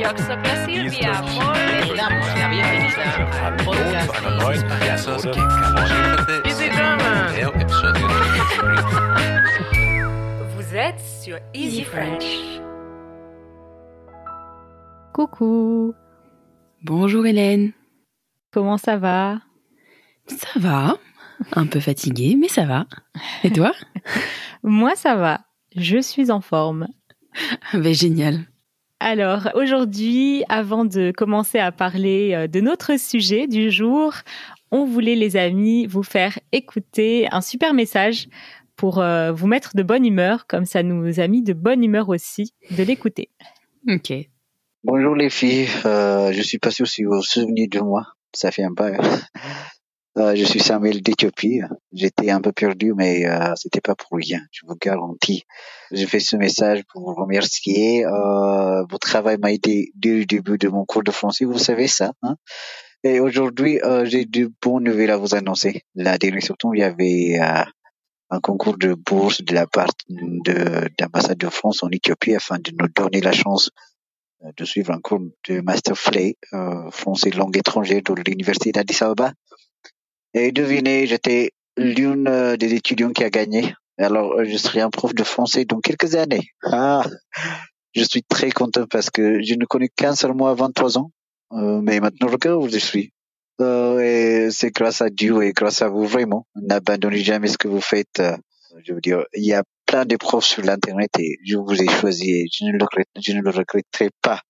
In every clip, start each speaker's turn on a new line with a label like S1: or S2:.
S1: Yo soy Silvia. Muy
S2: damos la bienvenida al podcast
S1: Easy German. Vous êtes sur Easy French.
S3: Coucou,
S4: Bonjour Hélène.
S3: comment ça va?
S4: Ça va Un peu fatiguée, mais ça va. Et toi?
S3: Moi ça va, je suis en forme.
S4: Ben génial.
S3: Alors aujourd'hui, avant de commencer à parler euh, de notre sujet du jour, on voulait les amis vous faire écouter un super message pour euh, vous mettre de bonne humeur, comme ça nous a mis de bonne humeur aussi de l'écouter.
S4: Ok.
S5: Bonjour les filles, euh, je suis pas sûr si vous vous souvenez de moi, ça fait un peu. Euh, je suis Samuel d'Éthiopie. J'étais un peu perdu, mais euh, c'était pas pour rien, je vous garantis. J'ai fait ce message pour vous remercier. Euh, votre travail m'a aidé dès le début de mon cours de français, vous savez ça. Hein Et aujourd'hui, euh, j'ai de bonnes nouvelles à vous annoncer. La dernière surtout, il y avait euh, un concours de bourse de la part de d'ambassade de France en Éthiopie afin de nous donner la chance de suivre un cours de Master euh, français langue étrangère de l'université d'Addis Ababa. Et devinez, j'étais l'une euh, des étudiants qui a gagné. Alors, euh, je serai un prof de français dans quelques années. Ah, je suis très content parce que je ne connais qu'un seul mois à 23 ans. Euh, mais maintenant, regarde où je suis. Euh, et c'est grâce à Dieu et grâce à vous, vraiment. N'abandonnez jamais ce que vous faites. euh, je veux dire, il y a plein de profs sur l'internet et je vous ai choisi et je ne le, je ne le regretterai pas.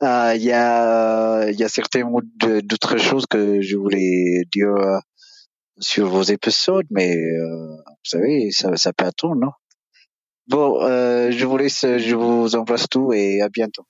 S5: Ah, Il y a, il y a certainement d'autres choses que je voulais dire euh, sur vos épisodes, mais euh, vous savez, ça, ça peut attendre, non? Bon, euh, je vous laisse, je vous embrasse tout et à bientôt.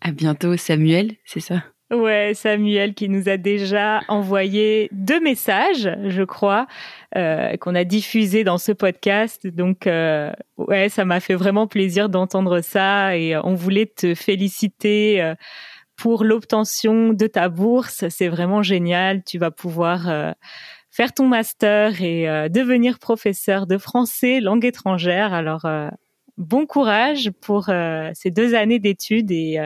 S4: À bientôt Samuel, c'est ça?
S3: Ouais, Samuel qui nous a déjà envoyé deux messages, je crois, euh, qu'on a diffusés dans ce podcast. Donc, euh, ouais, ça m'a fait vraiment plaisir d'entendre ça et euh, on voulait te féliciter euh, pour l'obtention de ta bourse. C'est vraiment génial. Tu vas pouvoir euh, faire ton master et euh, devenir professeur de français langue étrangère. Alors, bon courage pour ces deux années d'études et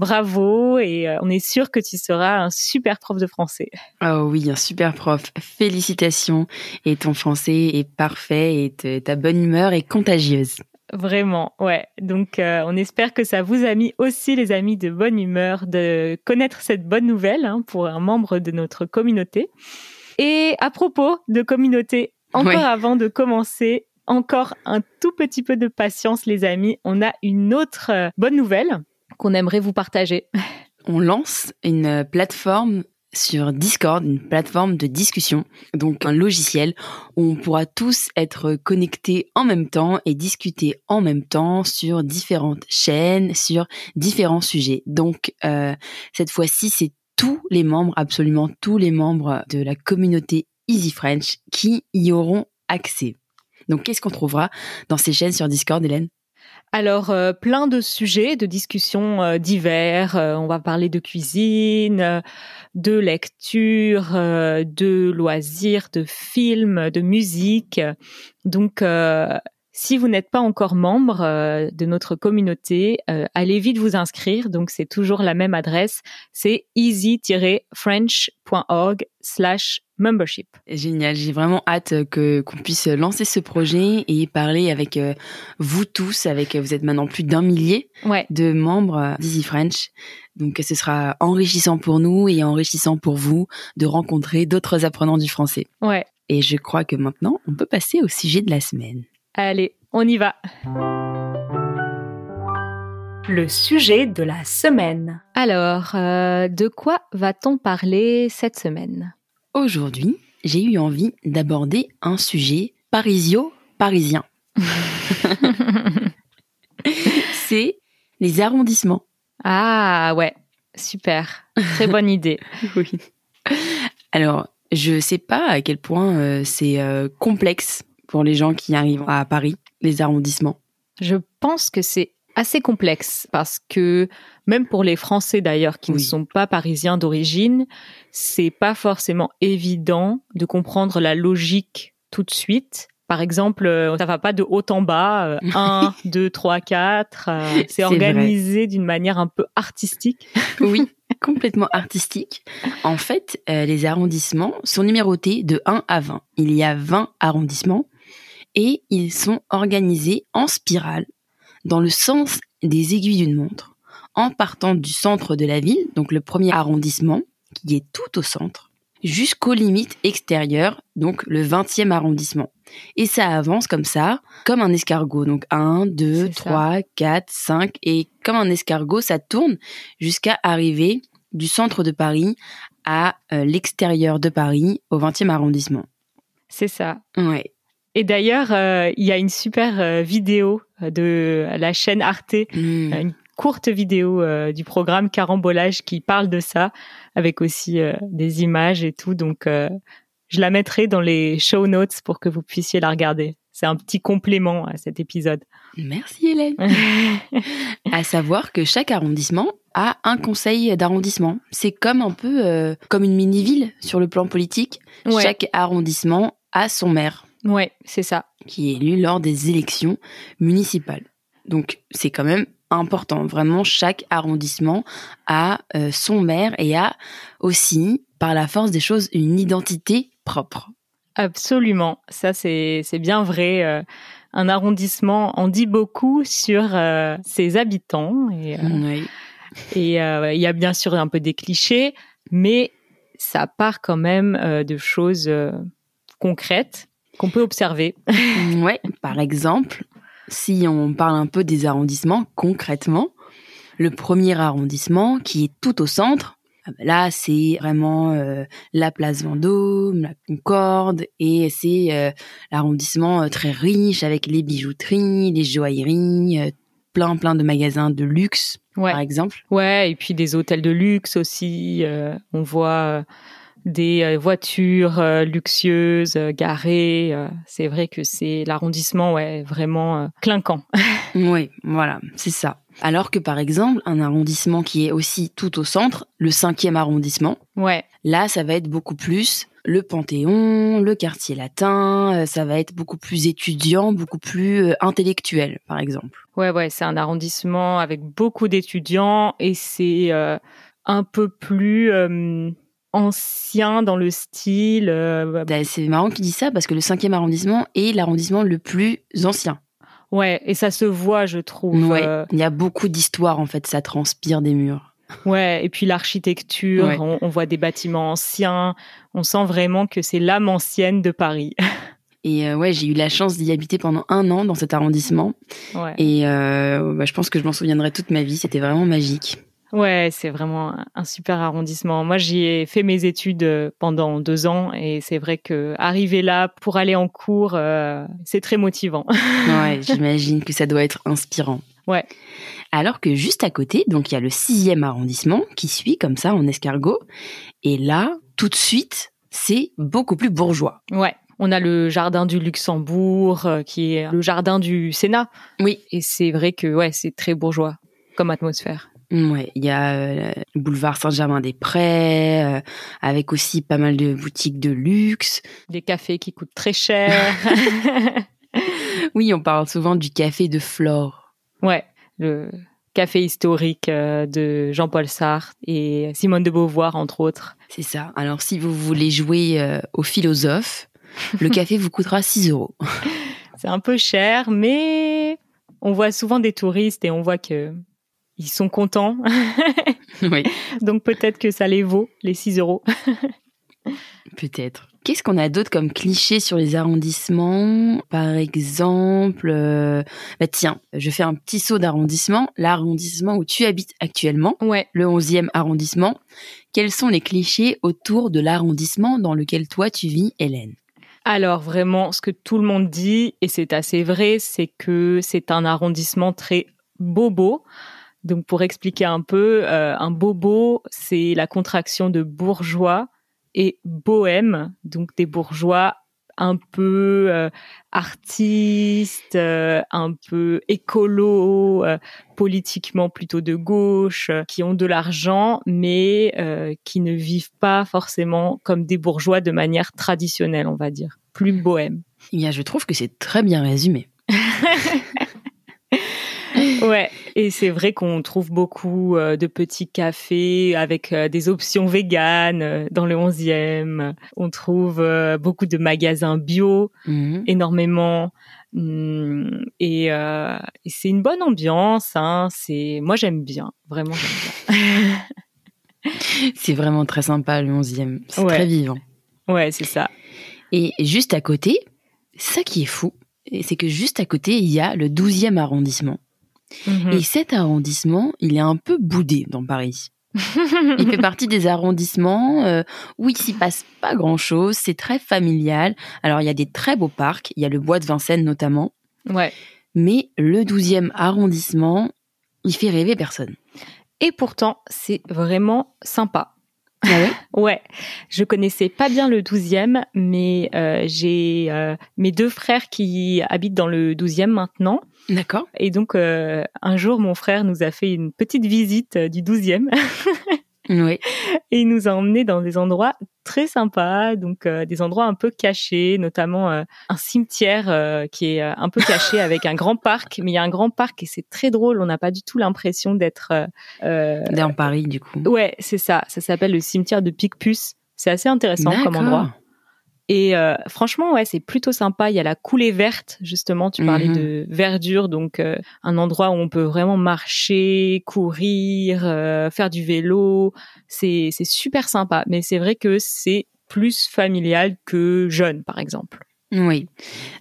S3: Bravo et euh, on est sûr que tu seras un super prof de français.
S4: Oh oui, un super prof. Félicitations. Et ton français est parfait et te- ta bonne humeur est contagieuse.
S3: Vraiment, ouais. Donc euh, on espère que ça vous a mis aussi les amis de bonne humeur de connaître cette bonne nouvelle hein, pour un membre de notre communauté. Et à propos de communauté, encore avant de commencer, encore un tout petit peu de patience les amis, on a une autre euh, bonne nouvelle qu'on aimerait vous partager.
S4: On lance une plateforme sur Discord, une plateforme de discussion, donc un logiciel où on pourra tous être connectés en même temps et discuter en même temps sur différentes chaînes, sur différents sujets. Donc euh, cette fois-ci, c'est tous les membres, absolument tous les membres de la communauté Easy French qui y auront accès. Donc qu'est-ce qu'on trouvera dans ces chaînes sur Discord, Hélène?
S3: Alors, euh, plein de sujets, de discussions euh, divers. Euh, on va parler de cuisine, de lecture, de loisirs, de films, de musique. Donc, si vous n'êtes pas encore membre euh, de notre communauté, euh, allez vite vous inscrire. Donc, c'est toujours la même adresse. C'est easy-french.org slash membership.
S4: Génial, j'ai vraiment hâte que qu'on puisse lancer ce projet et parler avec euh, vous tous, avec vous êtes maintenant plus d'un millier
S3: Ouais.
S4: de membres d'Easy French. Donc ce sera enrichissant pour nous et enrichissant pour vous de rencontrer d'autres apprenants du français.
S3: Ouais.
S4: Et je crois que maintenant, on peut passer au sujet de la semaine.
S3: Allez, on y va. Le sujet de la semaine. Alors, euh, de quoi va-t-on parler cette semaine?
S4: Aujourd'hui, j'ai eu envie d'aborder un sujet parisio-parisien. C'est les arrondissements.
S3: Ah ouais, super, très bonne idée.
S4: Oui. Alors, je sais pas à quel point euh, c'est euh, complexe pour les gens qui arrivent à Paris, les arrondissements.
S3: Je pense que c'est assez complexe parce que même pour les Français d'ailleurs qui ne sont pas parisiens d'origine, c'est pas forcément évident de comprendre la logique tout de suite Par exemple, euh, ça va pas de haut en bas, euh, 1, 2, 3, 4. euh,
S4: C'est
S3: c'est organisé d'une manière un peu artistique.
S4: Oui, complètement artistique. En fait, euh, les arrondissements sont numérotés de 1 à 20. Il y a 20 arrondissements et ils sont organisés en spirale dans le sens des aiguilles d'une montre, en partant du centre de la ville, donc le premier arrondissement, qui est tout au centre, jusqu'aux limites extérieures, donc le 20e arrondissement. Et ça avance comme ça, comme un escargot. Donc 1, 2,
S3: C'est ça.
S4: 3, 4, 5. Et comme un escargot, ça tourne jusqu'à arriver du centre de Paris à euh, l'extérieur de Paris, au 20e arrondissement.
S3: C'est ça.
S4: Ouais.
S3: Et d'ailleurs, euh, il y a une super euh, vidéo de la chaîne Arte,
S4: Mm.
S3: une courte vidéo euh, du programme Carambolage qui parle de ça, avec aussi euh, des images et tout. Donc, euh, je la mettrai dans les show notes pour que vous puissiez la regarder. C'est un petit complément à cet épisode.
S4: Merci Hélène. À savoir que chaque arrondissement a un conseil d'arrondissement. C'est comme un peu euh, comme une mini-ville sur le plan politique.
S3: Ouais.
S4: Chaque arrondissement a son maire
S3: Ouais, c'est ça.
S4: qui est élu lors des élections municipales. Donc c'est quand même important. Vraiment, chaque arrondissement a euh, son maire et a aussi, par la force des choses, une identité propre.
S3: Absolument. Ça, c'est bien vrai. Euh, un arrondissement en dit beaucoup sur euh, ses habitants. Et,
S4: Oui.
S3: Et il y a bien sûr un peu des clichés, mais ça part quand même de choses concrètes qu'on peut observer.
S4: Ouais, par exemple, si on parle un peu des arrondissements concrètement, le premier arrondissement qui est tout au centre, ah ben là c'est vraiment euh, la place Vendôme, la Concorde et c'est euh, l'arrondissement euh, très riche avec les bijouteries, les joailleries, plein plein de magasins de luxe
S3: Ouais,
S4: par exemple.
S3: ouais, et puis des hôtels de luxe aussi. euh, on voit des euh, voitures euh, luxueuses euh, garées. euh, c'est vrai que c'est l'arrondissement, ouais, vraiment euh, clinquant.
S4: Oui, voilà, c'est ça. Alors que par exemple, un arrondissement qui est aussi tout au centre, le cinquième arrondissement,
S3: ouais,
S4: Là, ça va être beaucoup plus le Panthéon, le quartier latin, ça va être beaucoup plus étudiant, beaucoup plus intellectuel, par exemple.
S3: ouais, ouais, c'est un arrondissement avec beaucoup d'étudiants et c'est euh, un peu plus euh, ancien dans le style. euh,
S4: Bah, C'est marrant que tu dis ça parce que le cinquième arrondissement est l'arrondissement le plus ancien.
S3: Ouais, et ça se voit, je trouve.
S4: Ouais.
S3: euh,
S4: Il y a beaucoup d'histoire, en fait, ça transpire des murs.
S3: ouais, et puis l'architecture,
S4: Ouais.
S3: on, on voit des bâtiments anciens. On sent vraiment que c'est l'âme ancienne de Paris.
S4: Et euh, ouais, j'ai eu la chance d'y habiter pendant un an dans cet arrondissement.
S3: ouais,
S4: Et bah, je pense que je m'en souviendrai toute ma vie. C'était vraiment magique.
S3: Ouais, c'est vraiment un- super arrondissement. Moi, j'y ai fait mes études euh, pendant deux ans et c'est vrai que arriver là pour aller en cours, euh, c'est très motivant.
S4: Ouais, j'imagine que ça doit être inspirant.
S3: Ouais.
S4: Alors que juste à côté, donc il y a le sixième arrondissement qui suit comme ça en escargot. Et là, tout de suite, c'est beaucoup plus bourgeois.
S3: Ouais. On a le jardin du Luxembourg, euh, qui est le jardin du Sénat.
S4: Oui.
S3: Et c'est vrai que ouais, c'est très bourgeois comme atmosphère.
S4: Ouais, il y a euh, le boulevard Saint-Germain-des-Prés, euh, avec aussi pas mal de boutiques de luxe.
S3: Des cafés qui coûtent très cher.
S4: Oui, on parle souvent du café de Flore.
S3: ouais, le café historique euh, de Jean-Paul Sartre et Simone de Beauvoir, entre autres.
S4: C'est ça. Alors si vous voulez jouer euh, au philosophe, le café vous coûtera 6 euros.
S3: C'est un peu cher, mais on voit souvent des touristes et on voit que ils sont contents.
S4: oui.
S3: Donc peut-être que ça les vaut, les 6 euros.
S4: Peut-être. Qu'est-ce qu'on a d'autre comme cliché sur les arrondissements? Par exemple, euh, bah tiens, je fais un petit saut d'arrondissement. L'arrondissement où tu habites actuellement,
S3: Ouais.
S4: le 11e arrondissement. Quels sont les clichés autour de l'arrondissement dans lequel toi tu vis, Hélène?
S3: Alors vraiment, ce que tout le monde dit, et c'est assez vrai, c'est que c'est un arrondissement très bobo. Donc pour expliquer un peu, euh, un bobo, c'est la contraction de bourgeois et bohème, donc des bourgeois un peu euh, artistes, euh, un peu écolo, politiquement plutôt de gauche, qui ont de l'argent, mais qui ne vivent pas forcément comme des bourgeois de manière traditionnelle, on va dire, plus bohème.
S4: Eh bien, je trouve que c'est très bien résumé.
S3: Ouais, et c'est vrai qu'on trouve beaucoup euh, de petits cafés avec euh, des options véganes euh, dans le 11e. On trouve beaucoup de magasins bio,
S4: Mhm.
S3: énormément. Hum, et, euh, et c'est une bonne ambiance. Hein. C'est moi j'aime bien, vraiment.
S4: C'est vraiment très sympa le 11e. C'est
S3: Ouais.
S4: très vivant.
S3: ouais, c'est ça.
S4: Et juste à côté, ça qui est fou, c'est que juste à côté, il y a le 12e arrondissement.
S3: Mhm.
S4: Et cet arrondissement, il est un peu boudé dans Paris. Il fait partie des arrondissements euh, où il s'y passe pas grand-chose, c'est très familial. Alors il y a des très beaux parcs, il y a le bois de Vincennes notamment,
S3: Ouais.
S4: mais le 12e arrondissement, il fait rêver personne.
S3: Et pourtant, c'est vraiment sympa.
S4: Ah ouais?
S3: Ouais, je connaissais pas bien le 12e, mais euh, j'ai euh, mes deux frères qui habitent dans le 12e maintenant.
S4: D'accord.
S3: Et donc, euh, un jour, mon frère nous a fait une petite visite euh, du 12e
S4: Oui.
S3: et il nous a emmenés dans des endroits très sympas, donc euh, des endroits un peu cachés, notamment euh, un cimetière euh, qui est euh, un peu caché avec un grand parc. Mais il y a un grand parc et c'est très drôle, on n'a pas du tout l'impression d'être... euh, euh,
S4: Dans Paris, du coup.
S3: Ouais, c'est ça. Ça s'appelle le cimetière de Picpus. C'est assez intéressant comme endroit. Et euh, franchement, ouais, c'est plutôt sympa. Il y a la coulée verte, justement. Tu parlais
S4: Mhm.
S3: de verdure, donc euh, un endroit où on peut vraiment marcher, courir, euh, faire du vélo. C'est c'est super sympa. Mais c'est vrai que c'est plus familial que jeune, par exemple.
S4: Oui.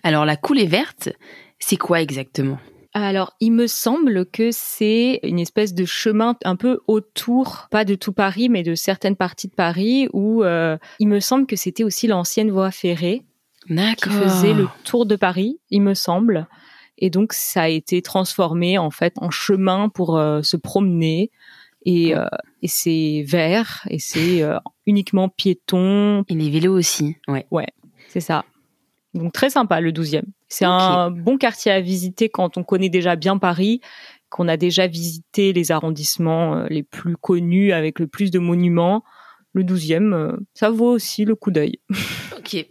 S4: Alors la coulée verte, c'est quoi exactement?
S3: Alors, il me semble que c'est une espèce de chemin un peu autour, pas de tout Paris, mais de certaines parties de Paris, où euh, il me semble que c'était aussi l'ancienne voie ferrée qui faisait le tour de Paris, il me semble. Et donc, ça a été transformé en fait en chemin pour euh, se promener. Et, euh, et c'est vert, et c'est uniquement piéton,
S4: Et les vélos aussi. Ouais.
S3: c'est ça. Donc très sympa le 12e. C'est un bon quartier à visiter quand on connaît déjà bien Paris, qu'on a déjà visité les arrondissements euh, les plus connus avec le plus de monuments. Le 12e, euh, ça vaut aussi le coup d'œil.
S4: Ok.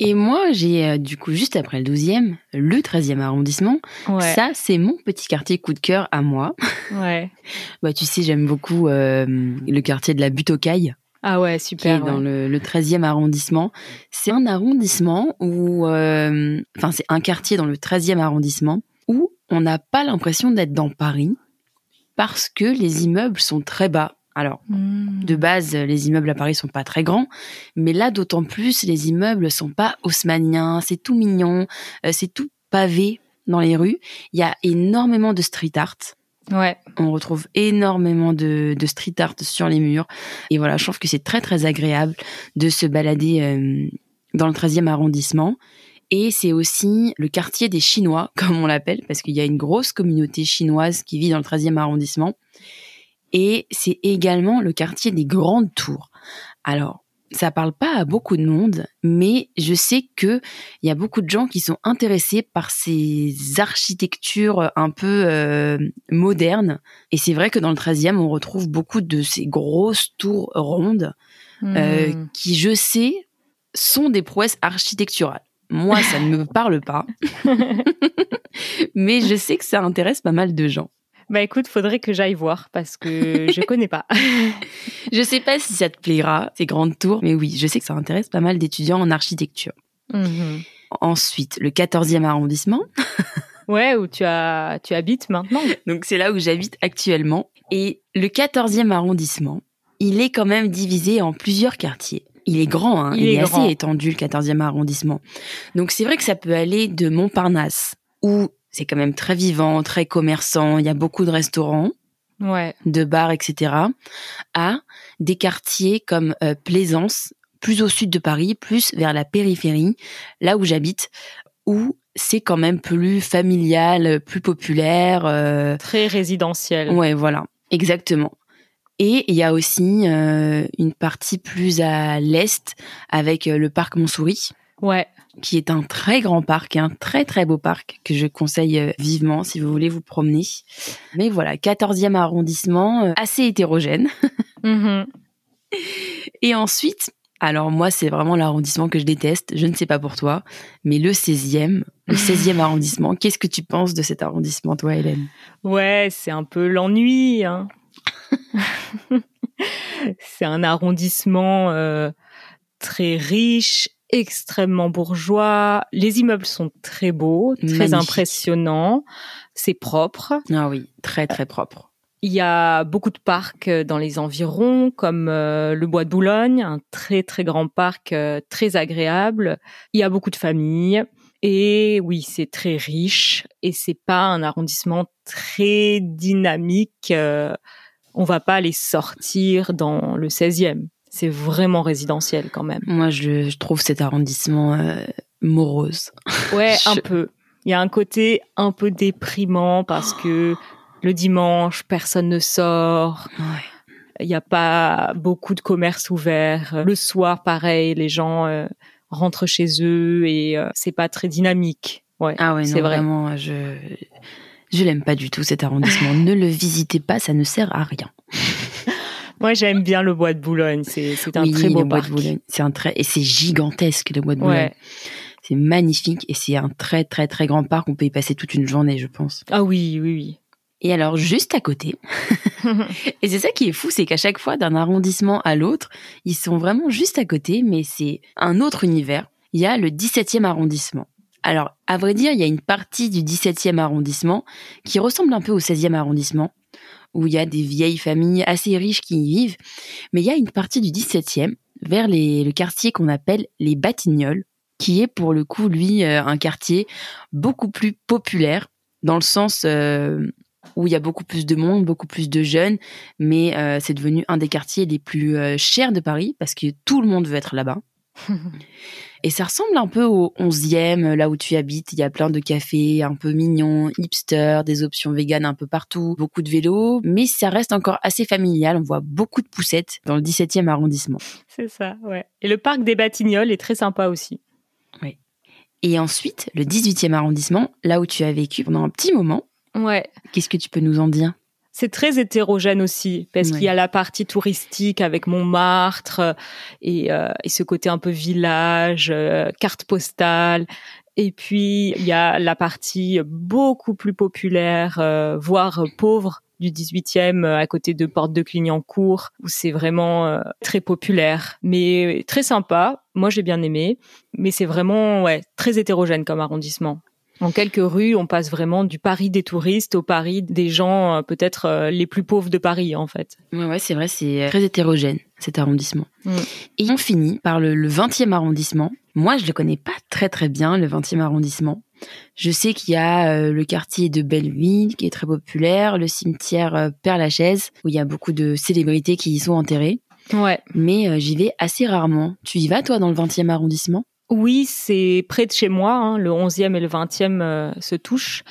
S4: Et moi, j'ai euh, du coup juste après le 12e, le 13e arrondissement.
S3: Ouais,
S4: Ça, c'est mon petit quartier coup de cœur à moi.
S3: ouais.
S4: Bah, tu sais, j'aime beaucoup euh, le quartier de la Butte aux Cailles,
S3: Ah ouais,
S4: qui est
S3: super.
S4: dans le, le 13e arrondissement. C'est un arrondissement où, euh, enfin, c'est un quartier dans le 13e arrondissement où on n'a pas l'impression d'être dans Paris parce que les immeubles sont très bas. Alors,
S3: Mmh.
S4: de base, les immeubles à Paris sont pas très grands, mais là, d'autant plus, les immeubles sont pas haussmanniens, c'est tout mignon, euh, c'est tout pavé dans les rues. Il y a énormément de street art.
S3: Ouais,
S4: On retrouve énormément de, de street art sur les murs. Et voilà, je trouve que c'est très très agréable de se balader euh, dans le 13e arrondissement. Et c'est aussi le quartier des Chinois, comme on l'appelle, parce qu'il y a une grosse communauté chinoise qui vit dans le 13e arrondissement. Et c'est également le quartier des grandes tours. Alors, ça parle pas à beaucoup de monde, mais je sais que il y a beaucoup de gens qui sont intéressés par ces architectures un peu euh, modernes. Et c'est vrai que dans le 13e, on retrouve beaucoup de ces grosses tours rondes euh,
S3: Mmh.
S4: qui, je sais, sont des prouesses architecturales. Moi, ça ne me parle pas, mais je sais que ça intéresse pas mal de gens.
S3: Bah écoute, faudrait que j'aille voir parce que je connais pas.
S4: Je sais pas si ça te plaira, ces grandes tours, mais oui, je sais que ça intéresse pas mal d'étudiants en architecture.
S3: Mhm.
S4: Ensuite, le 14e arrondissement.
S3: Ouais, où tu as tu habites maintenant.
S4: Donc, c'est là où j'habite actuellement. Et le 14e arrondissement, il est quand même divisé en plusieurs quartiers. Il est grand, hein.
S3: Il
S4: il,
S3: est
S4: est,
S3: grand.
S4: assez étendu, le 14e arrondissement. Donc, c'est vrai que ça peut aller de Montparnasse, où c'est quand même très vivant, très commerçant, il y a beaucoup de restaurants.
S3: Ouais.
S4: de bars, etc., à des quartiers comme euh, Plaisance, plus au sud de Paris, plus vers la périphérie, là où j'habite, où c'est quand même plus familial, plus populaire. euh,
S3: Très résidentiel.
S4: ouais, voilà, exactement. Et il y a aussi euh, une partie plus à l'est avec le parc Montsouris,
S3: Ouais.
S4: Qui est un très grand parc, un très très beau parc que je conseille euh, vivement si vous voulez vous promener. Mais voilà, 14e arrondissement, euh, assez hétérogène.
S3: Mhm.
S4: Et ensuite, Alors moi, c'est vraiment l'arrondissement que je déteste. Je ne sais pas pour toi, mais le 16e, le 16e arrondissement, qu'est-ce que tu penses de cet arrondissement, toi, Hélène?
S3: Ouais, c'est un peu l'ennui. Hein. c'est un arrondissement euh, très riche, extrêmement bourgeois. Les immeubles sont très beaux, très
S4: Magnifique.
S3: impressionnants. C'est propre.
S4: Ah oui, très très propre.
S3: Il y a beaucoup de parcs euh, dans les environs, comme euh, le Bois de Boulogne, un très très grand parc euh, très agréable. Il y a beaucoup de familles. Et oui, c'est très riche et c'est pas un arrondissement très dynamique. on va pas les sortir dans le 16e. C'est vraiment résidentiel quand même.
S4: Moi, je, je trouve cet arrondissement euh, morose.
S3: Ouais, un peu. Il y a un côté un peu déprimant parce que le dimanche, personne ne sort.
S4: Ouais.
S3: Il n'y a pas beaucoup de commerces ouverts. Le soir, pareil, les gens euh, rentrent chez eux et euh, c'est pas très dynamique. Ouais,
S4: Ah ouais,
S3: c'est vrai.
S4: vraiment, je je l'aime pas du tout cet arrondissement. ne le visitez pas, ça ne sert à rien.
S3: Moi, j'aime bien le bois de Boulogne. C'est un
S4: oui,
S3: très beau
S4: le bois
S3: parc.
S4: de Boulogne, c'est un très et c'est gigantesque le bois de Boulogne.
S3: Ouais.
S4: C'est magnifique et c'est un très très très grand parc. On peut y passer toute une journée, je pense.
S3: Ah oui, oui,
S4: Et alors juste à côté,
S3: oui.
S4: et c'est ça qui est fou, c'est qu'à chaque fois d'un arrondissement à l'autre, ils sont vraiment juste à côté, mais c'est un autre univers. Il y a le 17e arrondissement. Alors, à vrai dire, il y a une partie du 17e arrondissement qui ressemble un peu au 16e arrondissement, où il y a des vieilles familles assez riches qui y vivent. Mais il y a une partie du 17e, vers le quartier qu'on appelle les Batignolles, qui est pour le coup, lui, euh, un quartier beaucoup plus populaire, dans le sens euh, où il y a beaucoup plus de monde, beaucoup plus de jeunes, mais euh, c'est devenu un des quartiers les plus chers de Paris, parce que tout le monde veut être là-bas. Et ça ressemble un peu au 11e, là où tu habites. Il y a plein de cafés un peu mignons, hipster, des options véganes un peu partout, beaucoup de vélos, mais ça reste encore assez familial. On voit beaucoup de poussettes dans le 17e arrondissement.
S3: c'est ça, ouais. Et le parc des Batignolles est très sympa aussi.
S4: Et ensuite, le 18e arrondissement, là où tu as vécu pendant un petit moment,
S3: Ouais.
S4: qu'est-ce que tu peux nous en dire?
S3: C'est très hétérogène aussi, parce qu'il y a la partie touristique avec Montmartre euh, et, euh, et ce côté un peu village, euh, carte postale. Et puis, il y a la partie beaucoup plus populaire, euh, voire pauvre du 18e euh, à côté de Porte de Clignancourt, où c'est vraiment euh, très populaire, mais très sympa. Moi, j'ai bien aimé, mais c'est vraiment ouais, très hétérogène comme arrondissement. En quelques rues, on passe vraiment du Paris des touristes au Paris des gens euh, peut-être euh, les plus pauvres de Paris, en fait.
S4: Ouais, ouais, c'est vrai, c'est très hétérogène, cet arrondissement.
S3: Mm.
S4: Et on finit par le, le 20e arrondissement. Moi, je le connais pas très très bien, le 20e arrondissement. Je sais qu'il y a euh, le quartier de Belleville, qui est très populaire, le cimetière euh, Père-Lachaise, où il y a beaucoup de célébrités qui y sont enterrées.
S3: Ouais.
S4: Mais euh, j'y vais assez rarement. Tu y vas, toi, dans le 20e arrondissement?
S3: Oui, c'est près de chez moi. hein, le 11e et le 20e euh, se touchent.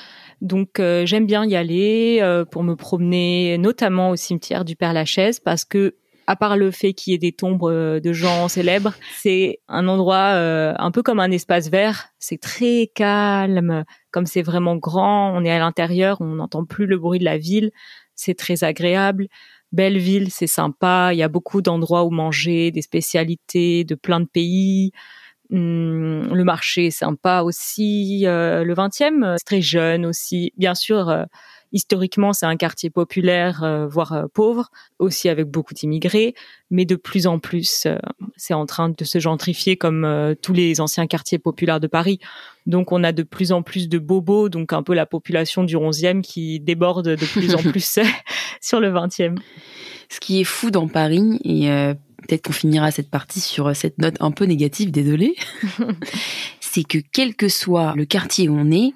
S3: Donc euh, j'aime bien y aller euh, pour me promener, notamment au cimetière du Père Lachaise, parce que à part le fait qu'il y ait des tombes euh, de gens célèbres, c'est un endroit euh, un peu comme un espace vert. C'est très calme, comme c'est vraiment grand. On est à l'intérieur, on n'entend plus le bruit de la ville. C'est très agréable. Belle ville, c'est sympa. Il y a beaucoup d'endroits où manger, des spécialités de plein de pays. Hum, le marché est sympa aussi. Euh, le 20e, euh, c'est très jeune aussi. Bien sûr, euh, historiquement, c'est un quartier populaire, euh, voire euh, pauvre, aussi avec beaucoup d'immigrés. Mais de plus en plus, euh, c'est en train de se gentrifier comme tous les anciens quartiers populaires de Paris. Donc, on a de plus en plus de bobos, donc un peu la population du 11e qui déborde de plus en plus sur le 20e.
S4: Ce qui est fou dans Paris, et euh, peut-être qu'on finira cette partie sur euh, cette note un peu négative, désolé, c'est que quel que soit le quartier où on est,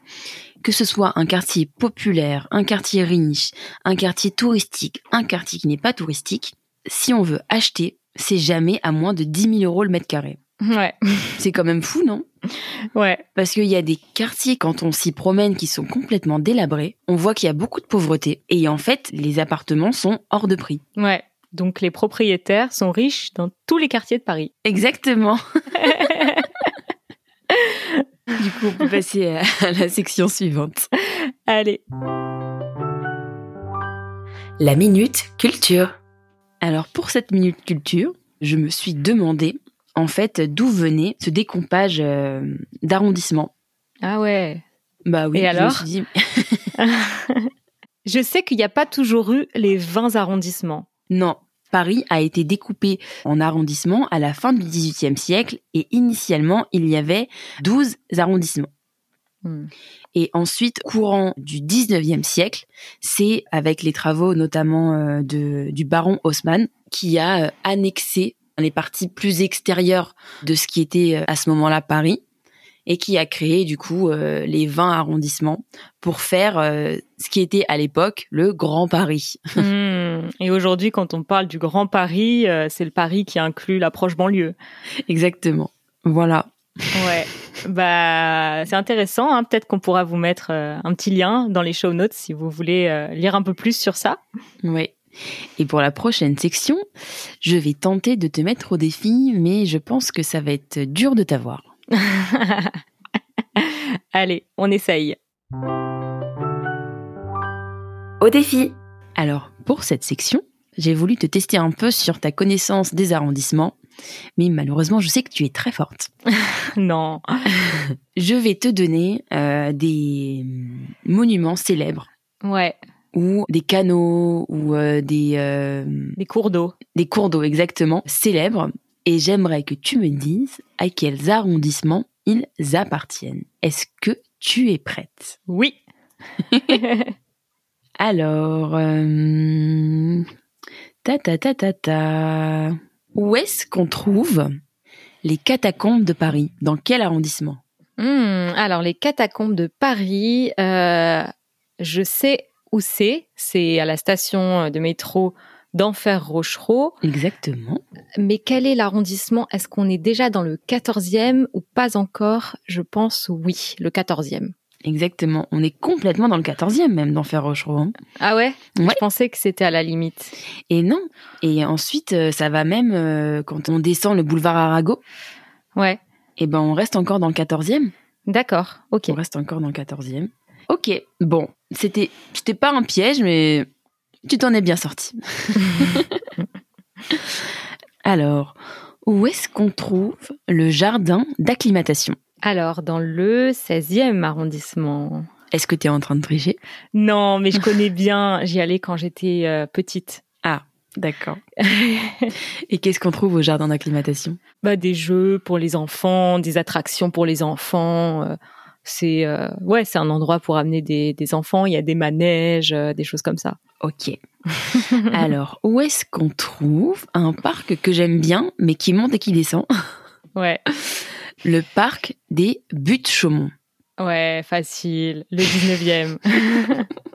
S4: que ce soit un quartier populaire, un quartier riche, un quartier touristique, un quartier qui n'est pas touristique, si on veut acheter, c'est jamais à moins de 10 000 euros le mètre carré.
S3: Ouais,
S4: C'est quand même fou, non?
S3: Ouais,
S4: Parce qu'il y a des quartiers, quand on s'y promène, qui sont complètement délabrés. On voit qu'il y a beaucoup de pauvreté. Et en fait, les appartements sont hors de prix.
S3: ouais. Donc, les propriétaires sont riches dans tous les quartiers de Paris.
S4: Exactement. du coup, on peut passer à la section suivante.
S3: Allez.
S4: La minute culture. Alors, pour cette minute culture, je me suis demandé en fait d'où venait ce découpage euh, d'arrondissements.
S3: Ah ouais.
S4: Bah oui,
S3: Et
S4: je me
S3: alors
S4: suis dit,
S3: Je sais qu'il n'y a pas toujours eu les 20 arrondissements.
S4: Non, Paris a été découpé en arrondissements à la fin du XVIIIe siècle et initialement il y avait 12 arrondissements.
S3: Hmm.
S4: Et ensuite, courant du 19e siècle, c'est avec les travaux notamment euh, de, du baron Haussmann qui a euh, annexé les parties plus extérieures de ce qui était euh, à ce moment-là Paris et qui a créé du coup euh, les 20 arrondissements pour faire euh, ce qui était à l'époque le Grand Paris.
S3: Hmm. Et aujourd'hui, quand on parle du Grand Paris, euh, c'est le Paris qui inclut la proche banlieue.
S4: Exactement. Voilà.
S3: Ouais. bah, c'est intéressant. Hein. Peut-être qu'on pourra vous mettre euh, un petit lien dans les show notes si vous voulez euh, lire un peu plus sur ça.
S4: Ouais. Et pour la prochaine section, je vais tenter de te mettre au défi, mais je pense que ça va être dur de t'avoir.
S3: Allez, on essaye.
S4: Au défi Alors, pour cette section, j'ai voulu te tester un peu sur ta connaissance des arrondissements, mais malheureusement, je sais que tu es très forte.
S3: Non.
S4: Je vais te donner euh, des monuments célèbres
S3: Ouais.
S4: ou des canaux ou euh, des, euh,
S3: Des cours d'eau.
S4: des cours d'eau exactement célèbres et j'aimerais que tu me dises à quels arrondissements ils appartiennent. Est-ce que tu es prête?
S3: Oui.
S4: Alors, euh, ta ta ta ta ta. Où est-ce qu'on trouve les catacombes de Paris? Dans quel arrondissement?
S3: Hmm, alors, les catacombes de Paris, euh, je sais où c'est. C'est à la station de métro d'Enfer Rochereau.
S4: Exactement.
S3: Mais quel est l'arrondissement? Est-ce qu'on est déjà dans le 14e ou pas encore? Je pense oui, le 14e.
S4: Exactement. On est complètement dans le 14e même d'Enfer Rochereau. hein.
S3: Ah ouais,
S4: Ouais.
S3: Je pensais que c'était à la limite.
S4: Et non. Et ensuite, euh, ça va même euh, quand on descend le boulevard Arago.
S3: Ouais,
S4: Et ben, on reste encore dans le 14e.
S3: d'accord, ok.
S4: On reste encore dans le 14e. Ok. Bon, c'était, c'était pas un piège, mais tu t'en es bien sorti. Alors, où est-ce qu'on trouve le jardin d'acclimatation?
S3: Alors, dans le 16e arrondissement.
S4: Est-ce que tu es en train de tricher?
S3: Non, mais je connais bien, j'y allais quand j'étais euh, petite.
S4: D'accord. Et qu'est-ce qu'on trouve au jardin d'acclimatation?
S3: Bah, des jeux pour les enfants, des attractions pour les enfants. euh, c'est euh, ouais, c'est un endroit pour amener des, des enfants. Il y a des manèges, des choses comme ça.
S4: Ok. Alors, où est-ce qu'on trouve un parc que j'aime bien, mais qui monte et qui descend?
S3: Ouais,
S4: Le parc des Buttes-Chaumont.
S3: ouais, facile. Le 19e.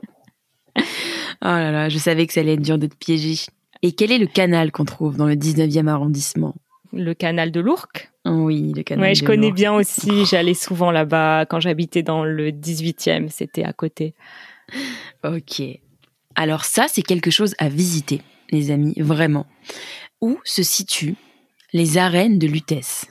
S4: Oh là là, je savais que ça allait être dur de te piéger. Et quel est le canal qu'on trouve dans le 19e arrondissement?
S3: Le canal de l'Ourcq?
S4: Oui, le canal.
S3: Ouais, je connais bien aussi. J'allais souvent là-bas quand j'habitais dans le 18e. C'était à côté.
S4: Ok. Alors ça, c'est quelque chose à visiter, les amis, vraiment. Où se situent les arènes de Lutèce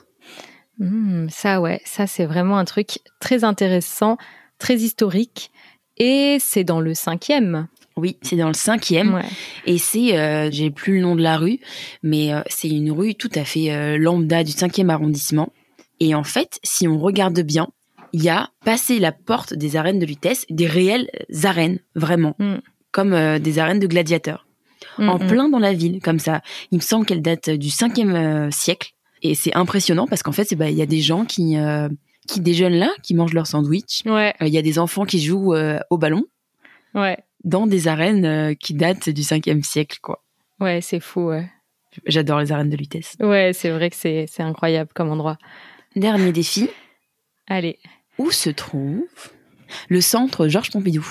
S3: Hmm, ça, ouais, ça c'est vraiment un truc très intéressant, très historique. Et c'est dans le cinquième.
S4: Oui, c'est dans le cinquième.
S3: Ouais.
S4: Et c'est, euh, j'ai plus le nom de la rue, mais euh, c'est une rue tout à fait euh, lambda du cinquième arrondissement. Et en fait, si on regarde bien, il y a passé la porte des arènes de Lutèce, des réelles arènes, vraiment,
S3: Mm.
S4: comme des arènes de gladiateurs. en
S3: Mm, mm.
S4: plein dans la ville, comme ça. Il me semble qu'elle date du 5e euh, siècle. Et c'est impressionnant parce qu'en fait, bah, il y a des gens qui, euh, qui déjeunent là, qui mangent leur sandwich.
S3: Ouais,
S4: Euh, Il y a des enfants qui jouent euh, au ballon
S3: ouais,
S4: dans des arènes qui datent du 5e siècle, quoi.
S3: ouais, c'est fou, ouais.
S4: J'adore les arènes de Lutèce.
S3: Ouais, c'est vrai que c'est c'est incroyable comme endroit.
S4: Dernier défi.
S3: Allez.
S4: Où se trouve le centre Georges Pompidou?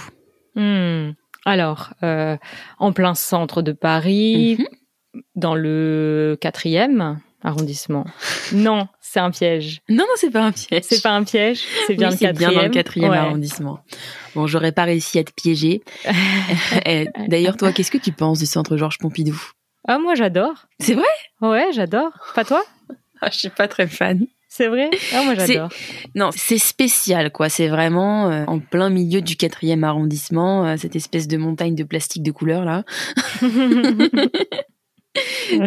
S3: Hmm. Alors, en plein centre de Paris,
S4: Mhm.
S3: dans le quatrième arrondissement. Non, c'est un piège.
S4: Non, non, c'est pas un piège.
S3: C'est pas un piège, c'est bien
S4: Oui,
S3: le
S4: bien dans le quatrième
S3: Ouais.
S4: arrondissement. Bon, j'aurais pas réussi à te piéger. Eh, D'ailleurs, toi, qu'est-ce que tu penses du centre Georges Pompidou?
S3: Ah, moi j'adore.
S4: C'est vrai?
S3: Ouais, j'adore. Pas toi?
S4: Ah, Je suis pas très fan.
S3: C'est vrai? Ah, moi j'adore.
S4: Non, c'est spécial, quoi. C'est vraiment euh, en plein milieu du quatrième arrondissement, euh, cette espèce de montagne de plastique de couleur là.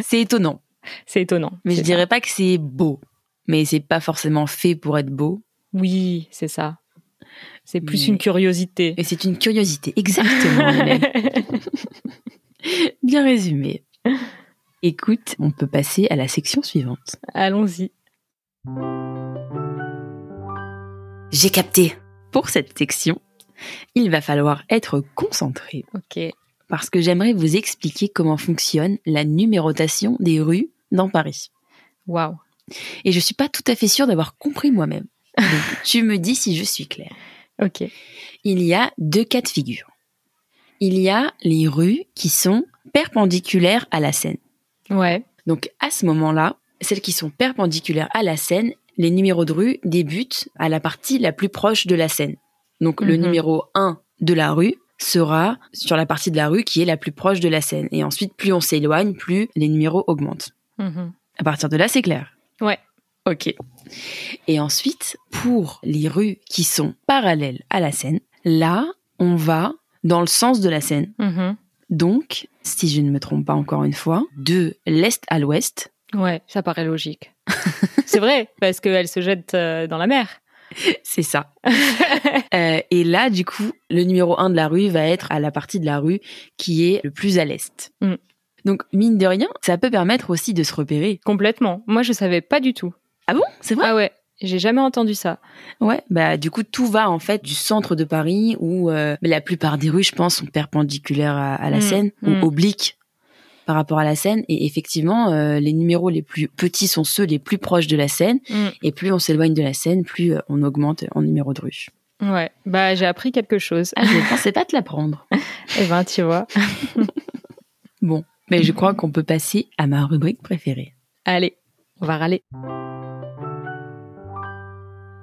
S4: C'est étonnant.
S3: C'est étonnant.
S4: Mais je
S3: C'est
S4: dirais pas que c'est beau. Mais c'est pas forcément fait pour être beau.
S3: ça. Oui, c'est ça. C'est plus
S4: Mais-
S3: une curiosité.
S4: Et c'est une curiosité. Exactement. Bien résumé. Écoute, on peut passer à la section suivante.
S3: Allons-y.
S4: J'ai capté. Pour cette section, il va falloir être concentré
S3: Ok.
S4: parce que j'aimerais vous expliquer comment fonctionne la numérotation des rues dans Paris.
S3: Waouh.
S4: Et je suis pas tout à fait sûre d'avoir compris moi-même. Tu me dis si je suis claire.
S3: Ok.
S4: Il y a deux cas de figure. Il y a les rues qui sont perpendiculaires à la Seine.
S3: Ouais.
S4: Donc à ce moment-là, celles qui sont perpendiculaires à la Seine, les numéros de rue débutent à la partie la plus proche de la Seine. Donc le
S3: Mhm.
S4: numéro 1 de la rue sera sur la partie de la rue qui est la plus proche de la Seine. Et ensuite, plus on s'éloigne, plus les numéros augmentent.
S3: Mhm.
S4: À partir de là, c'est clair.
S3: Ouais.
S4: Ok. Et ensuite, pour les rues qui sont parallèles à la Seine, là, on va dans le sens de la Seine.
S3: Mhm.
S4: Donc, si je ne me trompe pas encore une fois, de l'est à l'ouest,
S3: Ouais, ça paraît logique. c'est vrai, parce qu'elle se jette euh, dans la mer.
S4: c'est ça. Euh, et là, du coup, le numéro 1 de la rue va être à la partie de la rue qui est le plus à l'est.
S3: Mm.
S4: Donc, mine de rien, ça peut permettre aussi de se repérer.
S3: Complètement. Moi, je savais pas du tout.
S4: Ah bon? C'est vrai?
S3: Ah ouais, j'ai jamais entendu ça.
S4: Ouais, bah du coup tout va en fait du centre de Paris où euh, la plupart des rues, je pense, sont perpendiculaires à, à la
S3: Mm,
S4: Seine
S3: mm.
S4: ou obliques par rapport à la Seine. Et effectivement, euh, les numéros les plus petits sont ceux les plus proches de la Seine.
S3: Mm.
S4: Et plus on s'éloigne de la Seine, plus euh, on augmente en numéro de rue.
S3: Ouais, bah j'ai appris quelque chose.
S4: Ah, je ne pensais pas te l'apprendre.
S3: Eh ben, tu vois.
S4: Bon, mais je crois qu'on peut passer à ma rubrique préférée.
S3: Allez, on va râler.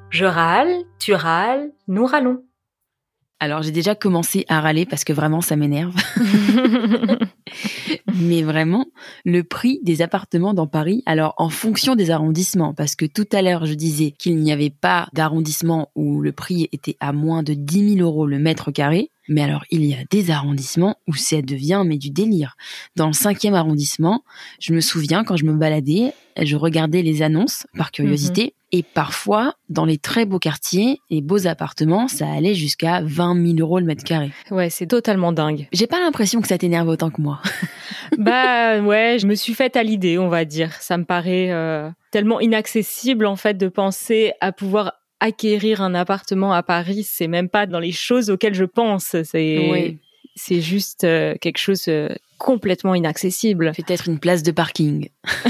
S1: Je râle, tu râles, nous râlons.
S4: Alors j'ai déjà commencé à râler parce que vraiment ça m'énerve. mais vraiment, le prix des appartements dans Paris, alors en fonction des arrondissements, parce que tout à l'heure je disais qu'il n'y avait pas d'arrondissement où le prix était à moins de 10 000 euros le mètre carré, mais alors il y a des arrondissements où ça devient mais du délire. Dans le cinquième arrondissement, je me souviens quand je me baladais, je regardais les annonces par curiosité, et parfois dans les très beaux quartiers, les beaux appartements, ça allait jusqu'à 20 000 euros le mètre carré.
S3: ouais, c'est totalement dingue.
S4: J'ai pas l'impression que ça t'énerve autant que moi.
S3: bah ouais, je me suis faite à l'idée, on va dire. Ça me paraît euh, tellement inaccessible en fait de penser à pouvoir acquérir un appartement à Paris. C'est même pas dans les choses auxquelles je pense. C'est
S4: Oui.
S3: c'est juste euh, quelque chose euh, complètement inaccessible.
S4: Peut-être une place de parking.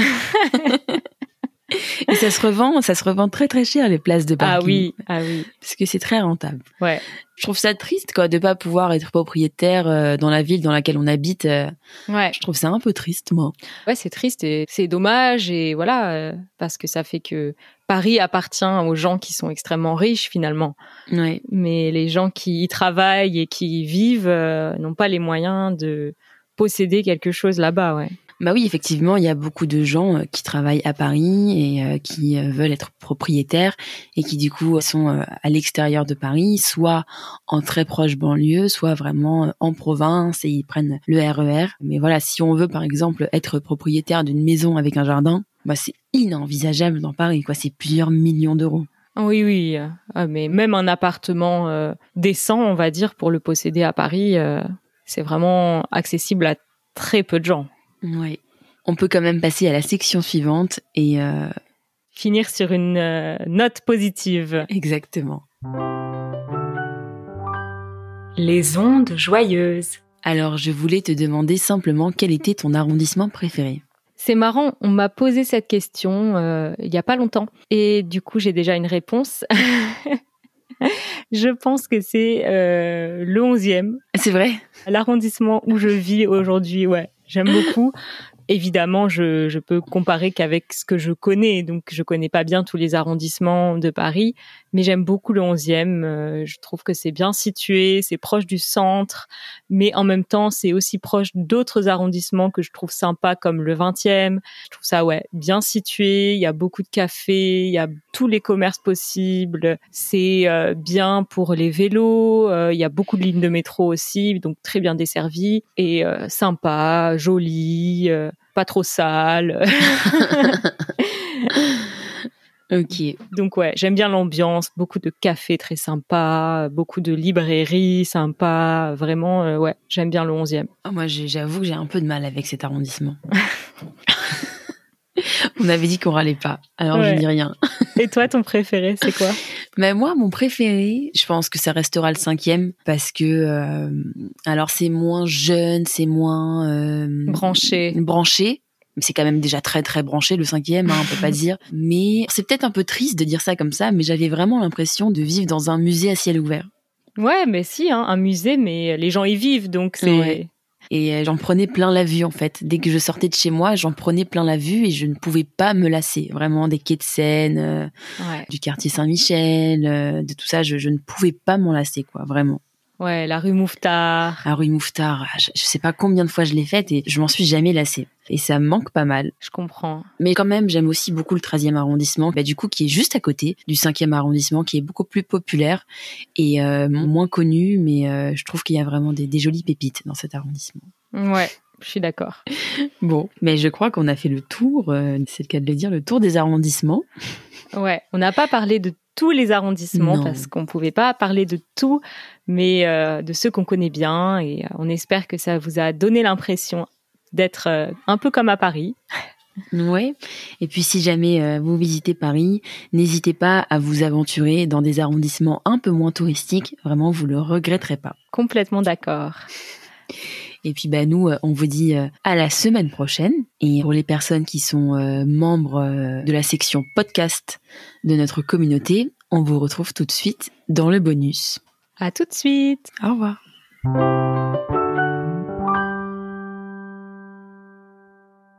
S4: Et ça se revend, ça se revend très très cher les places de parking.
S3: Ah oui, ah oui,
S4: Parce que c'est très rentable.
S3: ouais.
S4: Je trouve ça triste quoi de pas pouvoir être propriétaire euh, dans la ville dans laquelle on habite. euh,
S3: Ouais,
S4: je trouve ça un peu triste moi.
S3: ouais, c'est triste et c'est dommage et voilà euh, parce que ça fait que Paris appartient aux gens qui sont extrêmement riches finalement,
S4: Ouais.
S3: mais les gens qui y travaillent et qui y vivent euh, n'ont pas les moyens de posséder quelque chose là-bas, ouais.
S4: Bah oui, effectivement, il y a beaucoup de gens euh, qui travaillent à Paris et euh, qui veulent être propriétaires et qui du coup sont à l'extérieur de Paris, soit en très proche banlieue, soit vraiment en province et ils prennent le RER. Mais voilà, si on veut par exemple être propriétaire d'une maison avec un jardin, bah c'est inenvisageable dans Paris, quoi. C'est plusieurs millions d'euros.
S3: Oui, oui, euh, ah, mais même un appartement euh, décent, on va dire, pour le posséder à Paris, euh, c'est vraiment accessible à très peu de gens.
S4: Ouais. On peut quand même passer à la section suivante et euh,
S3: Finir sur une euh, note positive.
S4: exactement.
S1: Les ondes joyeuses.
S4: Alors, je voulais te demander simplement quel était ton arrondissement préféré.
S3: C'est marrant, on m'a posé cette question euh, il y a pas longtemps et du coup j'ai déjà une réponse. je pense que c'est euh, le 11e,
S4: C'est vrai?
S3: L'arrondissement où je vis aujourd'hui. Ouais, j'aime beaucoup. Évidemment, je, je peux comparer qu'avec ce que je connais, donc je connais pas bien tous les arrondissements de Paris, mais j'aime beaucoup le 11e. euh, je trouve que c'est bien situé, c'est proche du centre, mais en même temps, c'est aussi proche d'autres arrondissements que je trouve sympas comme le 20e. Je trouve ça ouais, bien situé, il y a beaucoup de cafés, il y a tous les commerces possibles, c'est euh, bien pour les vélos, euh, il y a beaucoup de lignes de métro aussi, donc très bien desservi et euh, sympa, joli. euh, pas trop sale.
S4: Ok.
S3: Donc ouais, j'aime bien l'ambiance, beaucoup de cafés très sympa, beaucoup de librairies sympas, vraiment euh, ouais, j'aime bien le 11e.
S4: Ah, moi, j'avoue que j'ai un peu de mal avec cet arrondissement. On avait dit qu'on râlait pas, alors
S3: Ouais.
S4: je dis rien.
S3: Et toi, ton préféré, c'est quoi?
S4: Mais moi, mon préféré, je pense que ça restera le cinquième parce que, euh, alors c'est moins jeune, c'est moins euh,
S3: Branché.
S4: branché. C'est quand même déjà très très branché le cinquième, hein, on peut pas dire. Mais c'est peut-être un peu triste de dire ça comme ça, mais j'avais vraiment l'impression de vivre dans un musée à ciel ouvert.
S3: Ouais, mais si, hein, un musée, mais les gens y vivent, donc c'est
S4: Ouais. Et euh, j'en prenais plein la vue en fait. Dès que je sortais de chez moi, j'en prenais plein la vue et je ne pouvais pas me lasser. Vraiment des quais de Seine, euh,
S3: ouais.
S4: du quartier Saint-Michel, euh, de tout ça, je, je ne pouvais pas m'en lasser quoi, vraiment.
S3: Ouais, la rue Mouffetard.
S4: À rue Mouffetard, je, je sais pas combien de fois je l'ai faite et je m'en suis jamais lassée. Et ça me manque pas mal.
S3: Je comprends.
S4: Mais quand même, j'aime aussi beaucoup le 13e arrondissement, bah, du coup, qui est juste à côté du 5e arrondissement, qui est beaucoup plus populaire et euh, moins connu, mais euh, je trouve qu'il y a vraiment des, des jolies pépites dans cet arrondissement.
S3: Ouais, je suis d'accord.
S4: Bon, mais je crois qu'on a fait le tour, euh, c'est le cas de le dire, le tour des arrondissements.
S3: Ouais, on n'a pas parlé de tous les arrondissements
S4: Non.
S3: parce qu'on pouvait pas parler de tout, mais euh, de ceux qu'on connaît bien et euh, on espère que ça vous a donné l'impression d'être euh, un peu comme à Paris.
S4: Ouais. Et puis si jamais euh, vous visitez Paris, n'hésitez pas à vous aventurer dans des arrondissements un peu moins touristiques. Vraiment, vous le regretterez pas.
S3: Complètement d'accord.
S4: Et puis bah nous, euh, on vous dit euh, à la semaine prochaine. Et pour les personnes qui sont euh, membres de la section podcast de notre communauté, on vous retrouve tout de suite dans le bonus.
S3: À tout de suite.
S4: Au revoir.